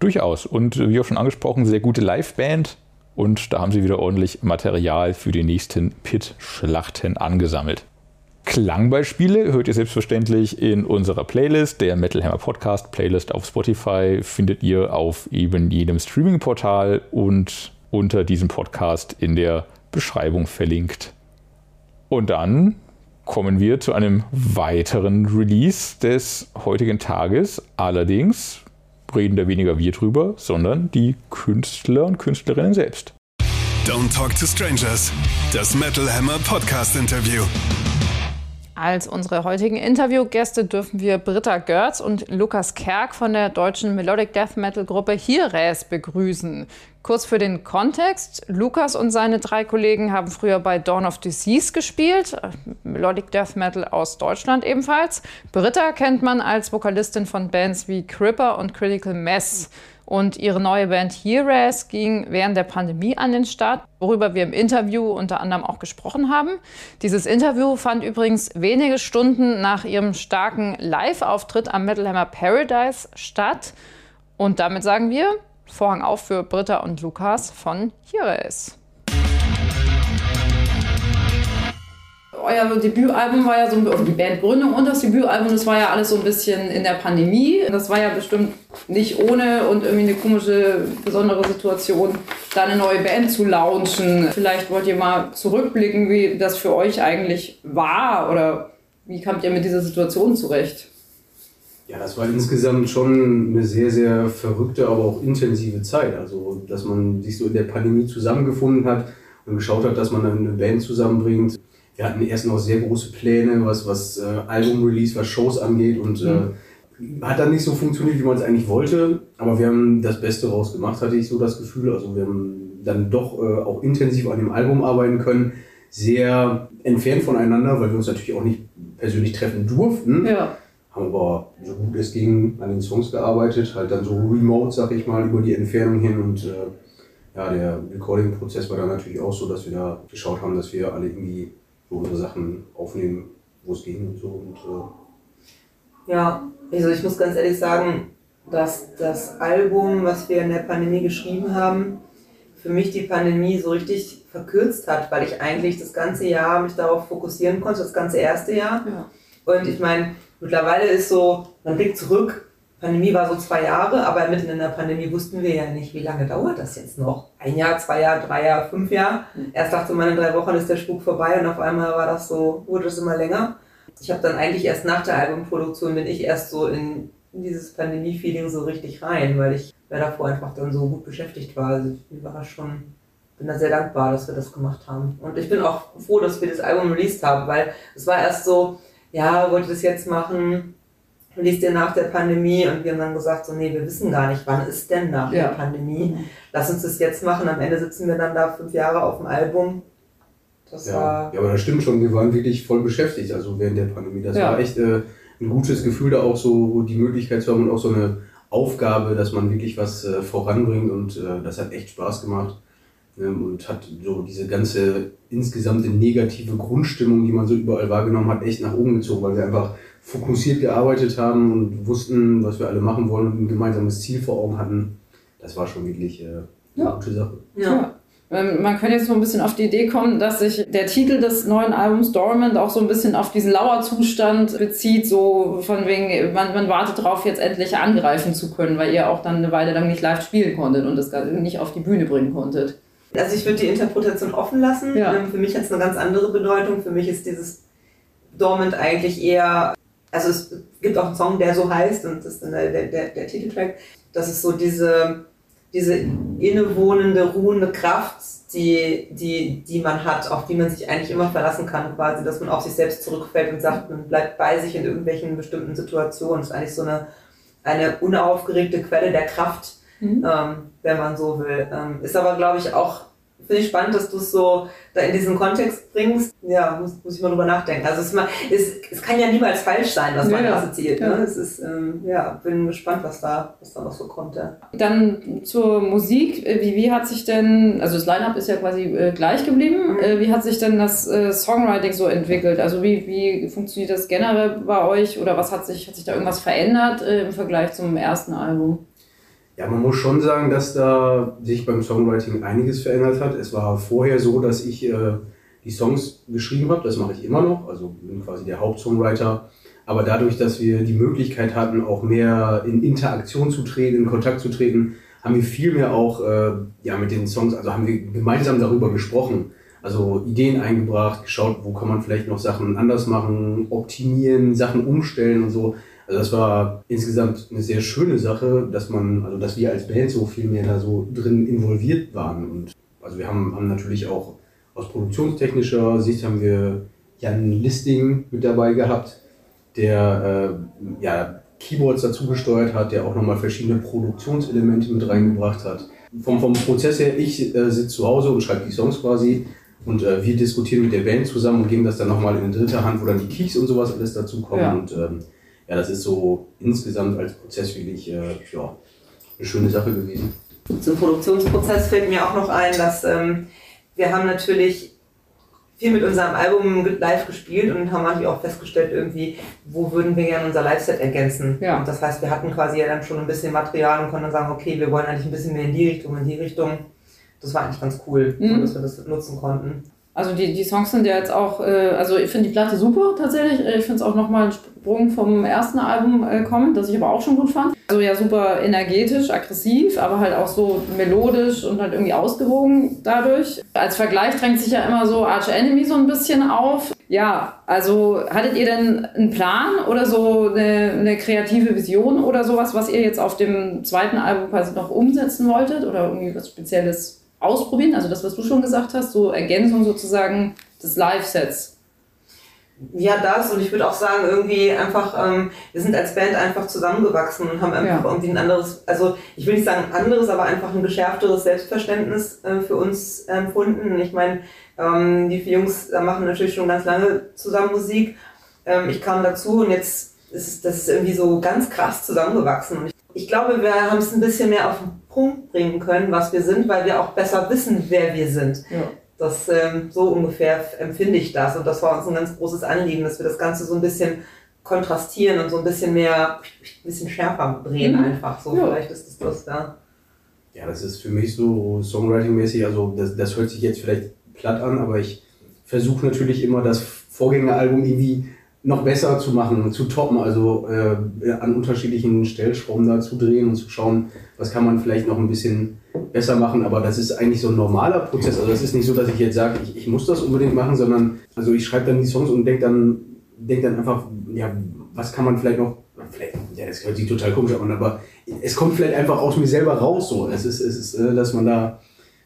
Durchaus. Und wie auch schon angesprochen, sehr gute Liveband. Und da haben sie wieder ordentlich Material für die nächsten Pit-Schlachten angesammelt. Klangbeispiele hört ihr selbstverständlich in unserer Playlist, der Metal Hammer Podcast Playlist auf Spotify, findet ihr auf eben jedem Streaming-Portal und unter diesem Podcast in der Beschreibung verlinkt. Und dann kommen wir zu einem weiteren Release des heutigen Tages. Allerdings reden da weniger wir drüber, sondern die Künstler und Künstlerinnen selbst. Don't Talk to Strangers, das Metal Hammer Podcast Interview. Als unsere heutigen Interviewgäste dürfen wir Britta Görz und Lukas Kerk von der deutschen Melodic Death Metal Gruppe Hires begrüßen. Kurz für den Kontext. Lukas und seine drei Kollegen haben früher bei Dawn of Disease gespielt, Melodic Death Metal aus Deutschland ebenfalls. Britta kennt man als Vokalistin von Bands wie Cripper und Critical Mess. Und ihre neue Band Heroes ging während der Pandemie an den Start, worüber wir im Interview unter anderem auch gesprochen haben. Dieses Interview fand übrigens wenige Stunden nach ihrem starken Live-Auftritt am Metal Hammer Paradise statt. Und damit sagen wir Vorhang auf für Britta und Lukas von Heroes. Euer Debütalbum war ja so, die Bandgründung und das Debütalbum, das war ja alles so ein bisschen in der Pandemie. Das war ja bestimmt nicht ohne und irgendwie eine komische, besondere Situation, da eine neue Band zu launchen. Vielleicht wollt ihr mal zurückblicken, wie das für euch eigentlich war oder wie kamt ihr mit dieser Situation zurecht? Ja, das war insgesamt schon eine sehr, sehr verrückte, aber auch intensive Zeit. Also, dass man sich so in der Pandemie zusammengefunden hat und geschaut hat, dass man eine Band zusammenbringt wir hatten erst noch sehr große Pläne, was, was äh, Album-Release, was Shows angeht und äh, mhm. hat dann nicht so funktioniert, wie man es eigentlich wollte. Aber wir haben das Beste rausgemacht, hatte ich so das Gefühl. Also wir haben dann doch äh, auch intensiv an dem Album arbeiten können. Sehr entfernt voneinander, weil wir uns natürlich auch nicht persönlich treffen durften. Ja. Haben aber so gut es ging an den Songs gearbeitet, halt dann so remote, sag ich mal, über die Entfernung hin und äh, ja, der Recording-Prozess war dann natürlich auch so, dass wir da geschaut haben, dass wir alle irgendwie so unsere Sachen aufnehmen, wo es ging und so. Und, äh ja, also ich muss ganz ehrlich sagen, dass das Album, was wir in der Pandemie geschrieben haben, für mich die Pandemie so richtig verkürzt hat, weil ich eigentlich das ganze Jahr mich darauf fokussieren konnte, das ganze erste Jahr. Ja. Und ich meine, mittlerweile ist so, man blickt zurück, Pandemie war so zwei Jahre, aber mitten in der Pandemie wussten wir ja nicht, wie lange dauert das jetzt noch. Ein Jahr, zwei Jahre, drei Jahre, fünf Jahre. Mhm. Erst dachte man, in drei Wochen ist der Spuk vorbei und auf einmal war das so, wurde es immer länger. Ich habe dann eigentlich erst nach der Albumproduktion bin ich erst so in, in dieses Pandemie-Feeling so richtig rein, weil ich weil davor einfach dann so gut beschäftigt war. Also ich war schon, bin da sehr dankbar, dass wir das gemacht haben. Und ich bin auch froh, dass wir das Album released haben, weil es war erst so, ja, wollte das jetzt machen, release den nach der Pandemie und wir haben dann gesagt, so, nee, wir wissen gar nicht, wann ist denn nach ja. der Pandemie. Mhm. Lass uns das jetzt machen. Am Ende sitzen wir dann da fünf Jahre auf dem Album. Das ja. war. Ja, aber das stimmt schon. Wir waren wirklich voll beschäftigt, also während der Pandemie. Das ja. war echt äh, ein gutes Gefühl, da auch so die Möglichkeit zu haben und auch so eine Aufgabe, dass man wirklich was äh, voranbringt und äh, das hat echt Spaß gemacht ähm, und hat so diese ganze insgesamte negative Grundstimmung, die man so überall wahrgenommen hat, echt nach oben gezogen, weil wir einfach fokussiert gearbeitet haben und wussten, was wir alle machen wollen und ein gemeinsames Ziel vor Augen hatten. Das war schon wirklich äh, eine ja. gute Sache. Ja. Ähm, man könnte jetzt so ein bisschen auf die Idee kommen, dass sich der Titel des neuen Albums Dormant auch so ein bisschen auf diesen Lauerzustand bezieht, so von wegen, man, man wartet darauf, jetzt endlich angreifen zu können, weil ihr auch dann eine Weile lang nicht live spielen konntet und das nicht auf die Bühne bringen konntet. Also ich würde die Interpretation offen lassen. Ja. Ähm, für mich hat es eine ganz andere Bedeutung. Für mich ist dieses Dormant eigentlich eher, also es gibt auch einen Song, der so heißt und das ist dann der, der, der Titeltrack. Das ist so diese diese innewohnende, ruhende Kraft, die, die, die man hat, auf die man sich eigentlich immer verlassen kann, quasi, dass man auf sich selbst zurückfällt und sagt, man bleibt bei sich in irgendwelchen bestimmten Situationen. Das ist eigentlich so eine, eine unaufgeregte Quelle der Kraft, mhm. ähm, wenn man so will. Ähm, ist aber, glaube ich, auch finde ich spannend, dass du es so da in diesen Kontext bringst. Ja, muss, muss ich mal drüber nachdenken. Also es, mal, es, es kann ja niemals falsch sein, was man ja, assoziiert. Ne? Ja. Es ist, ähm, ja, bin gespannt, was da, was da noch so kommt. Ja. Dann zur Musik. Wie, wie hat sich denn, also das Line-Up ist ja quasi äh, gleich geblieben. Mhm. Äh, wie hat sich denn das äh, Songwriting so entwickelt? Also wie, wie funktioniert das generell bei euch oder was hat sich, hat sich da irgendwas verändert äh, im Vergleich zum ersten Album? Ja, man muss schon sagen, dass da sich beim Songwriting einiges verändert hat. Es war vorher so, dass ich äh, die Songs geschrieben habe, das mache ich immer noch, also bin quasi der Hauptsongwriter. Aber dadurch, dass wir die Möglichkeit hatten, auch mehr in Interaktion zu treten, in Kontakt zu treten, haben wir viel mehr auch äh, ja, mit den Songs, also haben wir gemeinsam darüber gesprochen. Also Ideen eingebracht, geschaut, wo kann man vielleicht noch Sachen anders machen, optimieren, Sachen umstellen und so. Also das war insgesamt eine sehr schöne Sache, dass man, also dass wir als Band so viel mehr da so drin involviert waren. Und also wir haben, haben natürlich auch aus produktionstechnischer Sicht haben wir Jan Listing mit dabei gehabt, der äh, ja, Keyboards dazu gesteuert hat, der auch nochmal verschiedene Produktionselemente mit reingebracht hat. Vom, vom Prozess her, ich äh, sitze zu Hause und schreibe die Songs quasi und äh, wir diskutieren mit der Band zusammen und geben das dann nochmal in eine dritte Hand, wo dann die Keys und sowas alles dazu kommen. Ja. Und ähm, ja, das ist so insgesamt als Prozess wirklich äh, ja, eine schöne Sache gewesen. Zum Produktionsprozess fällt mir auch noch ein, dass ähm, wir haben natürlich viel mit unserem Album live gespielt und haben natürlich auch festgestellt, irgendwie, wo würden wir gerne unser Live-Set ergänzen. Ja. Und das heißt, wir hatten quasi ja dann schon ein bisschen Material und konnten dann sagen, okay, wir wollen eigentlich ein bisschen mehr in die Richtung, in die Richtung. Das war eigentlich ganz cool, mhm. dass wir das nutzen konnten. Also die, die Songs sind ja jetzt auch, äh, also ich finde die Platte super tatsächlich. Ich finde es auch nochmal ein Sprung vom ersten Album äh, kommen, das ich aber auch schon gut fand. Also ja super energetisch, aggressiv, aber halt auch so melodisch und halt irgendwie ausgewogen dadurch. Als Vergleich drängt sich ja immer so Arch Enemy so ein bisschen auf. Ja, also hattet ihr denn einen Plan oder so eine, eine kreative Vision oder sowas, was ihr jetzt auf dem zweiten Album quasi noch umsetzen wolltet oder irgendwie was Spezielles ausprobieren, also das, was du schon gesagt hast, so Ergänzung sozusagen des Live-Sets. Ja, das und ich würde auch sagen, irgendwie einfach, ähm, wir sind als Band einfach zusammengewachsen und haben einfach ja. irgendwie ein anderes, also ich will nicht sagen anderes, aber einfach ein geschärfteres Selbstverständnis äh, für uns empfunden. ich meine, ähm, die vier Jungs machen natürlich schon ganz lange zusammen Musik. Ähm, ich kam dazu und jetzt ist das ist irgendwie so ganz krass zusammengewachsen. Und ich, ich glaube, wir haben es ein bisschen mehr auf Punkt bringen können, was wir sind, weil wir auch besser wissen, wer wir sind. Ja. Das, ähm, so ungefähr empfinde ich das. Und das war uns ein ganz großes Anliegen, dass wir das Ganze so ein bisschen kontrastieren und so ein bisschen mehr, ein bisschen schärfer drehen Mhm. einfach. So, Ja. vielleicht ist das das, ja. Ja, das ist für mich so Songwriting-mäßig, also das, das hört sich jetzt vielleicht platt an, aber ich versuche natürlich immer das Vorgängeralbum irgendwie noch besser zu machen zu toppen, also äh, an unterschiedlichen Stellschrauben da zu drehen und zu schauen, was kann man vielleicht noch ein bisschen besser machen, aber das ist eigentlich so ein normaler Prozess, also das ist nicht so, dass ich jetzt sage, ich, ich muss das unbedingt machen, sondern also ich schreibe dann die Songs und denke dann, denk dann einfach, ja, was kann man vielleicht noch, vielleicht, ja, das hört sich total komisch an, aber es kommt vielleicht einfach aus mir selber raus so. Es ist, es ist äh, dass man da,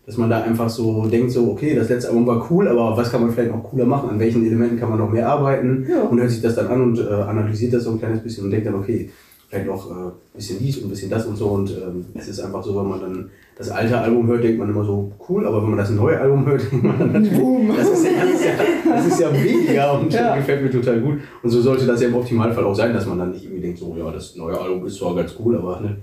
dass man da einfach so denkt, so, okay, das letzte Album war cool, aber was kann man vielleicht noch cooler machen? An welchen Elementen kann man noch mehr arbeiten? Ja. Und hört sich das dann an und äh, analysiert das so ein kleines bisschen und denkt dann, okay, vielleicht noch äh, ein bisschen dies und ein bisschen das und so. Und ähm, es ist einfach so, wenn man dann das alte Album hört, denkt man immer so, cool, aber wenn man das neue Album hört, denkt man dann, Boom. Das, ist ja, das, ist ja, das ist ja mega und Ja. gefällt mir total gut. Und so sollte das ja im Optimalfall auch sein, dass man dann nicht irgendwie denkt, so, ja, das neue Album ist zwar ganz cool, aber ne,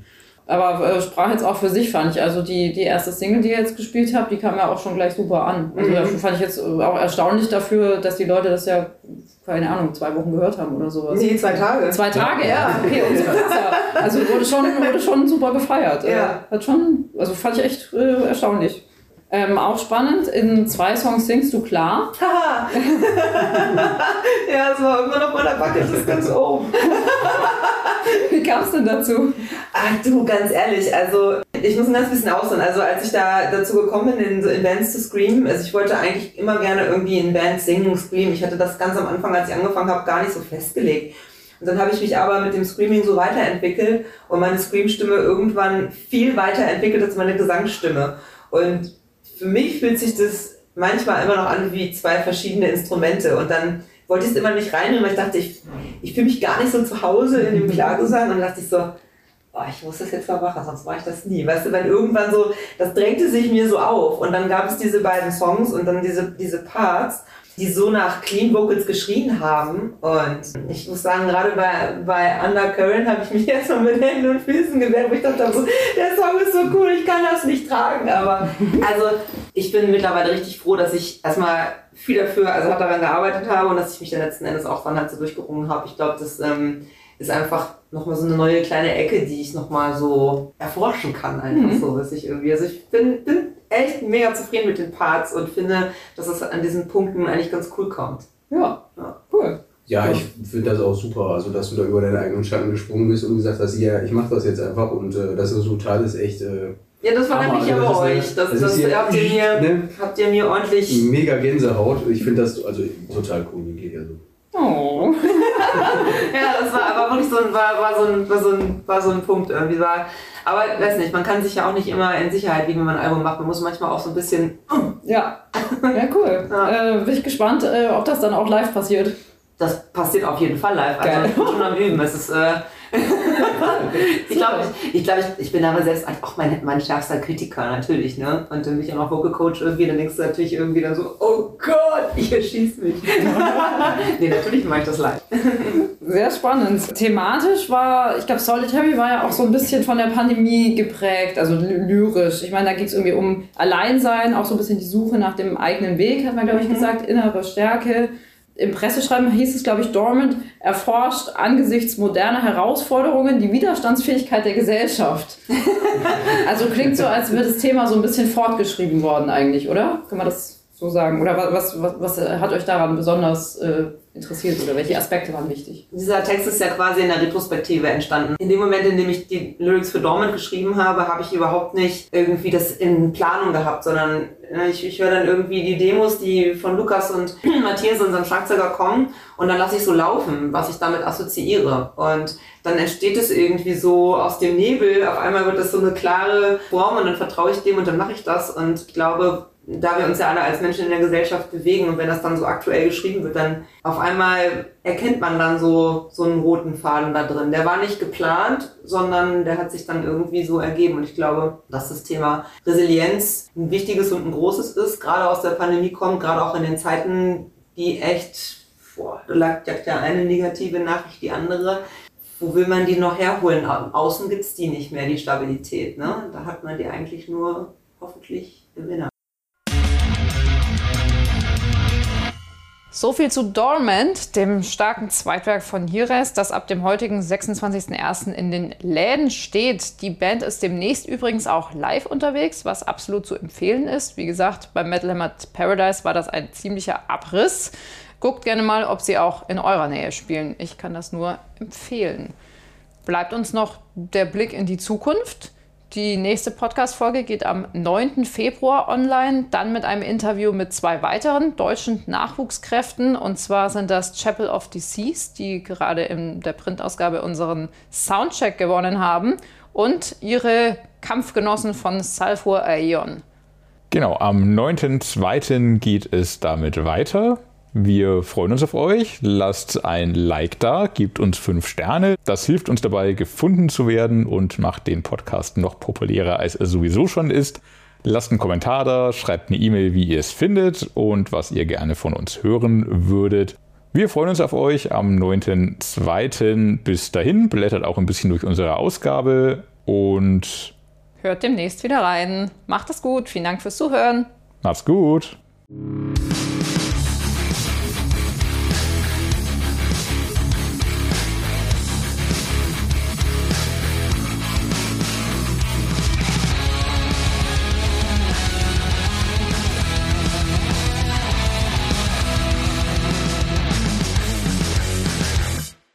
Aber äh, sprach jetzt auch für sich, fand ich. Also die, die erste Single, die ihr jetzt gespielt habt, die kam ja auch schon gleich super an. Also Mhm. das fand ich jetzt äh, auch erstaunlich dafür, dass die Leute das ja, keine Ahnung, zwei Wochen gehört haben oder sowas. Nee, zwei Tage. Zwei Tage, ja, okay, umso krasser. Also wurde schon, wurde schon super gefeiert. Äh, Ja. Hat schon, also fand ich echt äh, erstaunlich. Ähm, auch spannend, in zwei Songs singst du klar. Haha. ja, das war immer noch meiner Bucketlist ganz oben. Wie kam es denn dazu? Ach du, ganz ehrlich, also ich muss ein ganz bisschen ausholen. Also als ich da dazu gekommen bin, in, in Bands zu screamen, also ich wollte eigentlich immer gerne irgendwie in Bands singen, screamen. Ich hatte das ganz am Anfang, als ich angefangen habe, gar nicht so festgelegt. Und dann habe ich mich aber mit dem Screaming so weiterentwickelt und meine Scream-Stimme irgendwann viel weiterentwickelt als meine Gesangsstimme. Und für mich fühlt sich das manchmal immer noch an wie zwei verschiedene Instrumente. Und dann wollte ich es immer nicht reinnehmen, weil ich dachte, ich, ich fühle mich gar nicht so zu Hause in dem Klargesang. Und dann dachte ich so, oh, ich muss das jetzt mal machen, sonst mache ich das nie. Weißt du, wenn irgendwann so, das drängte sich mir so auf. Und dann gab es diese beiden Songs und dann diese, diese Parts, die so nach Clean Vocals geschrien haben. Und ich muss sagen, gerade bei, bei Undercurrent habe ich mich erstmal mit Händen und Füßen gewehrt, wo ich dachte, so, der Song ist so cool, ich kann das nicht tragen. Aber also ich bin mittlerweile richtig froh, dass ich erstmal viel dafür, also hart daran gearbeitet habe und dass ich mich dann letzten Endes auch dann halt so durchgerungen habe. Ich glaube, das ähm, ist einfach nochmal so eine neue kleine Ecke, die ich nochmal so erforschen kann, einfach Mhm. so, dass ich irgendwie, also ich bin, bin echt mega zufrieden mit den Parts und finde, dass es an diesen Punkten eigentlich ganz cool kommt. Ja, Ja. cool. Ja, ich finde das auch super, also dass du da über deine eigenen Schatten gesprungen bist und gesagt hast, ja, ich mache das jetzt einfach und äh, das Resultat ist echt äh, Ja, das war nämlich ja Also bei das euch. Das, das, das ist ja- habt, ihr mir, ne? habt ihr mir ordentlich. mega Gänsehaut. Ich finde das also total cool, Miguel. Also. Oh. Ja, das war aber wirklich so ein, war, war, so ein, war, so ein, war so ein Punkt irgendwie. War, aber weiß nicht, man kann sich ja auch nicht immer in Sicherheit wiegen, wenn man ein Album macht. Man muss manchmal auch so ein bisschen. Ja, ja cool. Ja. Äh, bin ich gespannt, äh, ob das dann auch live passiert. Das passiert auf jeden Fall live. Also Geil. ich bin schon am Üben. Es ist, äh, ich glaube, ich, ich, glaub, ich, ich bin aber selbst auch mein, mein schärfster Kritiker natürlich. Ne? Und dann bin ich auch noch Vocal Coach irgendwie, dann denkst du natürlich irgendwie dann so, oh Gott, ich erschieß mich. nee, natürlich mache ich das live. Sehr spannend. Thematisch war, ich glaube, Solitary war ja auch so ein bisschen von der Pandemie geprägt, also ly- lyrisch. Ich meine, da ging es irgendwie um Alleinsein, auch so ein bisschen die Suche nach dem eigenen Weg, hat man, glaube ich, gesagt, innere Stärke. Im Presseschreiben hieß es, glaube ich, Dormant erforscht angesichts moderner Herausforderungen die Widerstandsfähigkeit der Gesellschaft. also klingt so, als wäre das Thema so ein bisschen fortgeschrieben worden eigentlich, oder? Kann man das so sagen? Oder was, was, was hat euch daran besonders äh, interessiert oder welche Aspekte waren wichtig? Dieser Text ist ja quasi in der Retrospektive entstanden. In dem Moment, in dem ich die Lyrics für Dormant geschrieben habe, habe ich überhaupt nicht irgendwie das in Planung gehabt, sondern äh, ich, ich höre dann irgendwie die Demos, die von Lukas und Matthias, unserem Schlagzeuger, kommen und dann lasse ich so laufen, was ich damit assoziiere. Und dann entsteht es irgendwie so aus dem Nebel, auf einmal wird das so eine klare Form und dann vertraue ich dem und dann mache ich das. Und ich glaube, da wir uns ja alle als Menschen in der Gesellschaft bewegen und wenn das dann so aktuell geschrieben wird, dann auf einmal erkennt man dann so, so einen roten Faden da drin. Der war nicht geplant, sondern der hat sich dann irgendwie so ergeben. Und ich glaube, dass das Thema Resilienz ein wichtiges und ein großes ist, gerade aus der Pandemie kommt, gerade auch in den Zeiten, die echt, boah, da lag ja eine negative Nachricht die andere. Wo will man die noch herholen? Au- Außen gibt's die nicht mehr, die Stabilität. Ne? Da hat man die eigentlich nur hoffentlich im Inneren. So viel zu Dormant, dem starken Zweitwerk von Hires, das ab dem heutigen 26.01. in den Läden steht. Die Band ist demnächst übrigens auch live unterwegs, was absolut zu empfehlen ist. Wie gesagt, beim Metal Hammer Paradise war das ein ziemlicher Abriss. Guckt gerne mal, ob sie auch in eurer Nähe spielen. Ich kann das nur empfehlen. Bleibt uns noch der Blick in die Zukunft. Die nächste Podcast-Folge geht am 9. Februar online, dann mit einem Interview mit zwei weiteren deutschen Nachwuchskräften. Und zwar sind das Chapel of Disease, die gerade in der Printausgabe unseren Soundcheck gewonnen haben, und ihre Kampfgenossen von Sulfur Aeon. Genau, am 9.2. geht es damit weiter. Wir freuen uns auf euch. Lasst ein Like da, gebt uns fünf Sterne. Das hilft uns dabei, gefunden zu werden und macht den Podcast noch populärer, als er sowieso schon ist. Lasst einen Kommentar da, schreibt eine E-Mail, wie ihr es findet und was ihr gerne von uns hören würdet. Wir freuen uns auf euch am 9.2. Bis dahin, blättert auch ein bisschen durch unsere Ausgabe und hört demnächst wieder rein. Macht es gut, vielen Dank fürs Zuhören. Macht's gut.